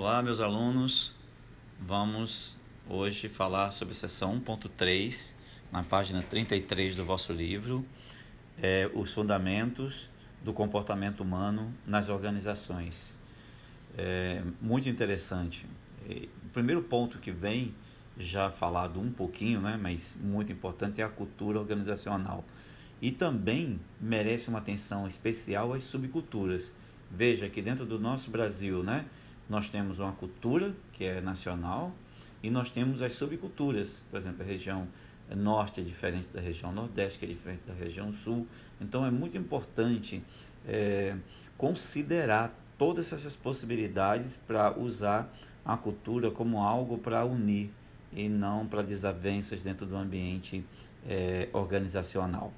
Olá, meus alunos. Vamos hoje falar sobre a seção 1.3, na página 33 do vosso livro, é, os fundamentos do comportamento humano nas organizações. É muito interessante. O primeiro ponto que vem, já falado um pouquinho, né, mas muito importante, é a cultura organizacional. E também merece uma atenção especial às subculturas. Veja que dentro do nosso Brasil, né, nós temos uma cultura que é nacional e nós temos as subculturas, por exemplo, a região norte é diferente da região nordeste, que é diferente da região sul. Então é muito importante é, considerar todas essas possibilidades para usar a cultura como algo para unir e não para desavenças dentro do ambiente é, organizacional.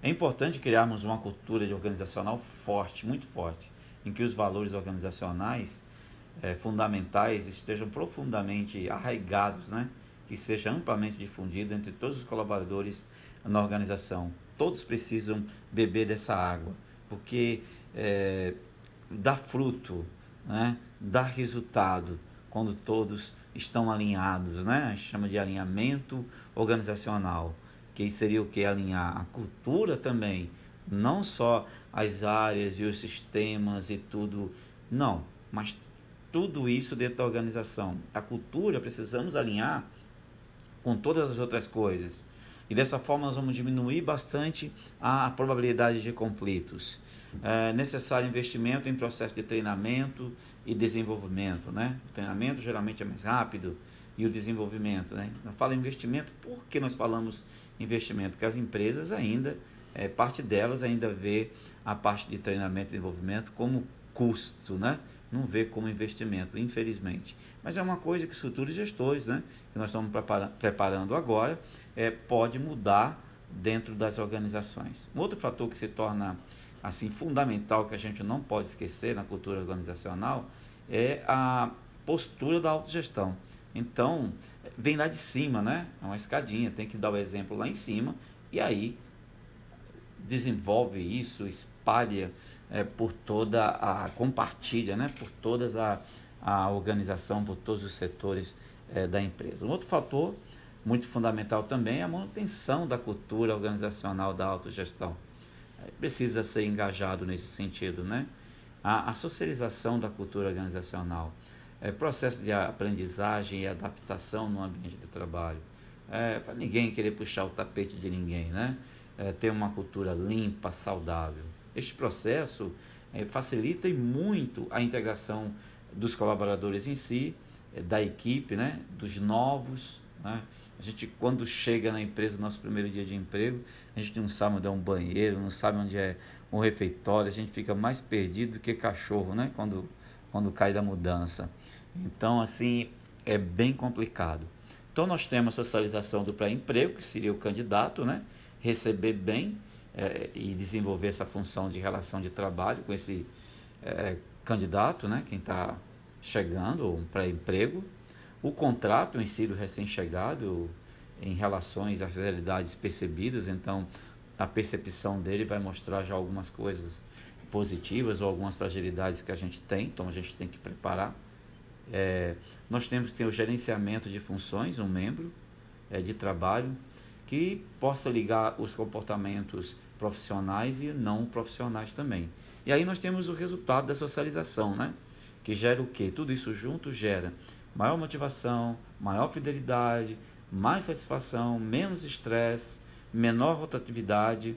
É importante criarmos uma cultura de organizacional forte, muito forte em que os valores organizacionais é, fundamentais estejam profundamente arraigados, né? que seja amplamente difundido entre todos os colaboradores na organização. Todos precisam beber dessa água, porque é, dá fruto, né? dá resultado quando todos estão alinhados, né? Chama de alinhamento organizacional, que seria o que? Alinhar a cultura também, não só as áreas e os sistemas e tudo, não, mas tudo isso dentro da organização. A cultura precisamos alinhar com todas as outras coisas. E dessa forma nós vamos diminuir bastante a probabilidade de conflitos. É necessário investimento em processo de treinamento e desenvolvimento. Né? O treinamento geralmente é mais rápido e o desenvolvimento. Né? Eu falo investimento, por que nós falamos investimento? Porque as empresas ainda é, parte delas ainda vê a parte de treinamento e desenvolvimento como custo, né? não vê como investimento, infelizmente. Mas é uma coisa que os futuros gestores, né, que nós estamos preparando agora, é, pode mudar dentro das organizações. Um outro fator que se torna assim fundamental que a gente não pode esquecer na cultura organizacional é a postura da autogestão. Então, vem lá de cima, né? É uma escadinha, tem que dar o exemplo lá em cima e aí desenvolve isso, espalha é, por toda a compartilha, né, por toda a, a organização, por todos os setores é, da empresa. Um outro fator muito fundamental também é a manutenção da cultura organizacional da autogestão. É, precisa ser engajado nesse sentido, né? A, a socialização da cultura organizacional, é, processo de aprendizagem e adaptação no ambiente de trabalho. É, para ninguém querer puxar o tapete de ninguém, né? É, ter uma cultura limpa, saudável. Este processo é, facilita muito a integração dos colaboradores em si, é, da equipe, né, dos novos. Né? A gente, quando chega na empresa, nosso primeiro dia de emprego, a gente não sabe onde é um banheiro, não sabe onde é um refeitório, a gente fica mais perdido do que cachorro, né? Quando, quando cai da mudança. Então, assim, é bem complicado. Então, nós temos a socialização do pré-emprego, que seria o candidato, né? Receber bem é, e desenvolver essa função de relação de trabalho com esse é, candidato, né, quem está chegando, um pré-emprego, o contrato em si do recém-chegado em relações às realidades percebidas, então a percepção dele vai mostrar já algumas coisas positivas ou algumas fragilidades que a gente tem, então a gente tem que preparar. É, nós temos que ter o gerenciamento de funções, um membro é, de trabalho, que possa ligar os comportamentos profissionais e não profissionais também. E aí nós temos o resultado da socialização, né? Que gera o quê? Tudo isso junto gera maior motivação, maior fidelidade, mais satisfação, menos estresse, menor rotatividade,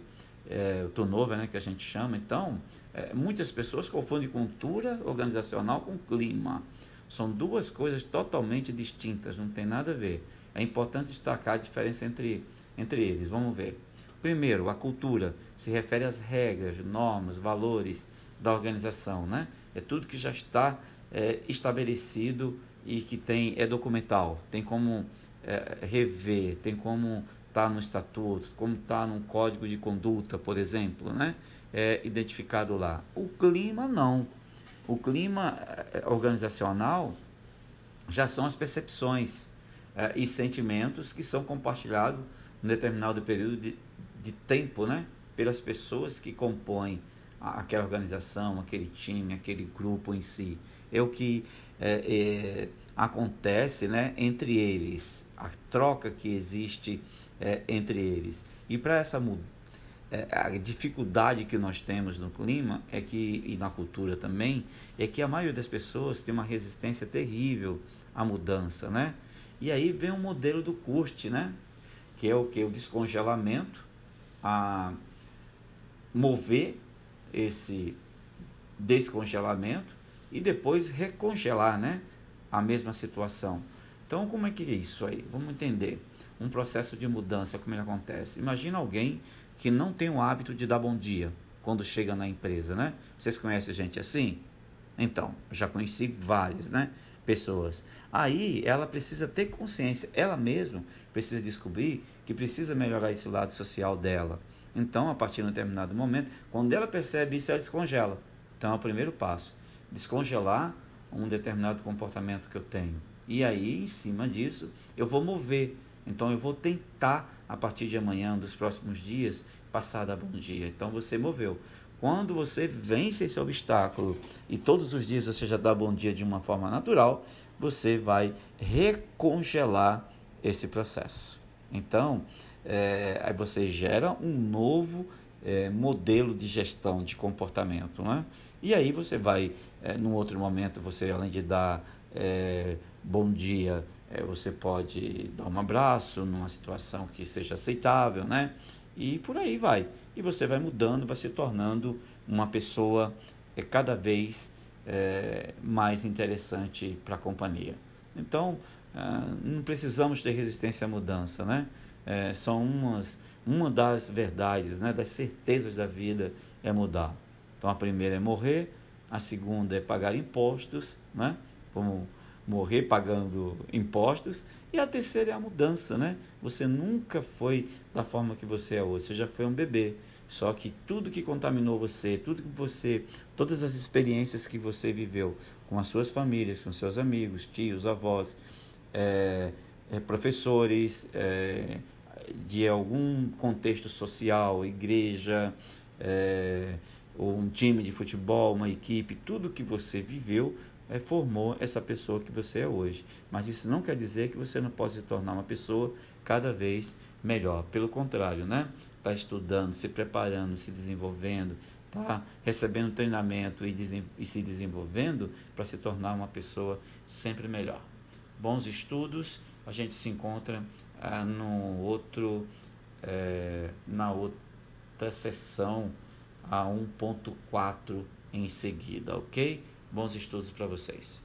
é, o turnover, né, que a gente chama. Então, é, muitas pessoas confundem cultura organizacional com clima. São duas coisas totalmente distintas, não tem nada a ver. É importante destacar a diferença entre entre eles. Vamos ver. Primeiro, a cultura se refere às regras, normas, valores da organização, né? É tudo que já está é, estabelecido e que tem é documental, tem como é, rever, tem como tá no estatuto, como está no código de conduta, por exemplo, né? É identificado lá. O clima não. O clima é, organizacional já são as percepções é, e sentimentos que são compartilhados um determinado período de, de tempo, né? Pelas pessoas que compõem aquela organização, aquele time, aquele grupo em si. É o que é, é, acontece né, entre eles, a troca que existe é, entre eles. E para essa é, a dificuldade que nós temos no clima é que e na cultura também é que a maioria das pessoas tem uma resistência terrível à mudança, né? E aí vem o modelo do curte, né? Que é o que o descongelamento, a mover esse descongelamento e depois recongelar, né? A mesma situação. Então, como é que é isso aí? Vamos entender. Um processo de mudança, como ele acontece. Imagina alguém que não tem o hábito de dar bom dia quando chega na empresa, né? Vocês conhecem gente assim? Então, já conheci várias, né? Pessoas. Aí ela precisa ter consciência, ela mesma precisa descobrir que precisa melhorar esse lado social dela. Então, a partir de um determinado momento, quando ela percebe isso, ela descongela. Então, é o primeiro passo: descongelar um determinado comportamento que eu tenho. E aí, em cima disso, eu vou mover então eu vou tentar, a partir de amanhã, dos próximos dias, passar a bom dia. Então você moveu. Quando você vence esse obstáculo e todos os dias você já dá bom dia de uma forma natural, você vai recongelar esse processo. Então, é, aí você gera um novo é, modelo de gestão de comportamento. Né? E aí você vai, é, num outro momento, você além de dar é, bom dia é, você pode dar um abraço numa situação que seja aceitável, né? E por aí vai. E você vai mudando, vai se tornando uma pessoa é, cada vez é, mais interessante para a companhia. Então, ah, não precisamos ter resistência à mudança, né? É, são umas, uma das verdades, né? das certezas da vida é mudar. Então, a primeira é morrer, a segunda é pagar impostos, né? Como morrer pagando impostos. E a terceira é a mudança, né? Você nunca foi da forma que você é hoje, você já foi um bebê. Só que tudo que contaminou você, tudo que você, todas as experiências que você viveu com as suas famílias, com seus amigos, tios, avós, é, é, professores, é, de algum contexto social, igreja, ou um time de futebol, uma equipe, tudo que você viveu é, formou essa pessoa que você é hoje. Mas isso não quer dizer que você não pode se tornar uma pessoa cada vez melhor. Pelo contrário, né? Está estudando, se preparando, se desenvolvendo, está recebendo treinamento e, e se desenvolvendo para se tornar uma pessoa sempre melhor. Bons estudos, a gente se encontra ah, no outro, é, na outra sessão, a 1.4 em seguida, ok? Bons estudos para vocês.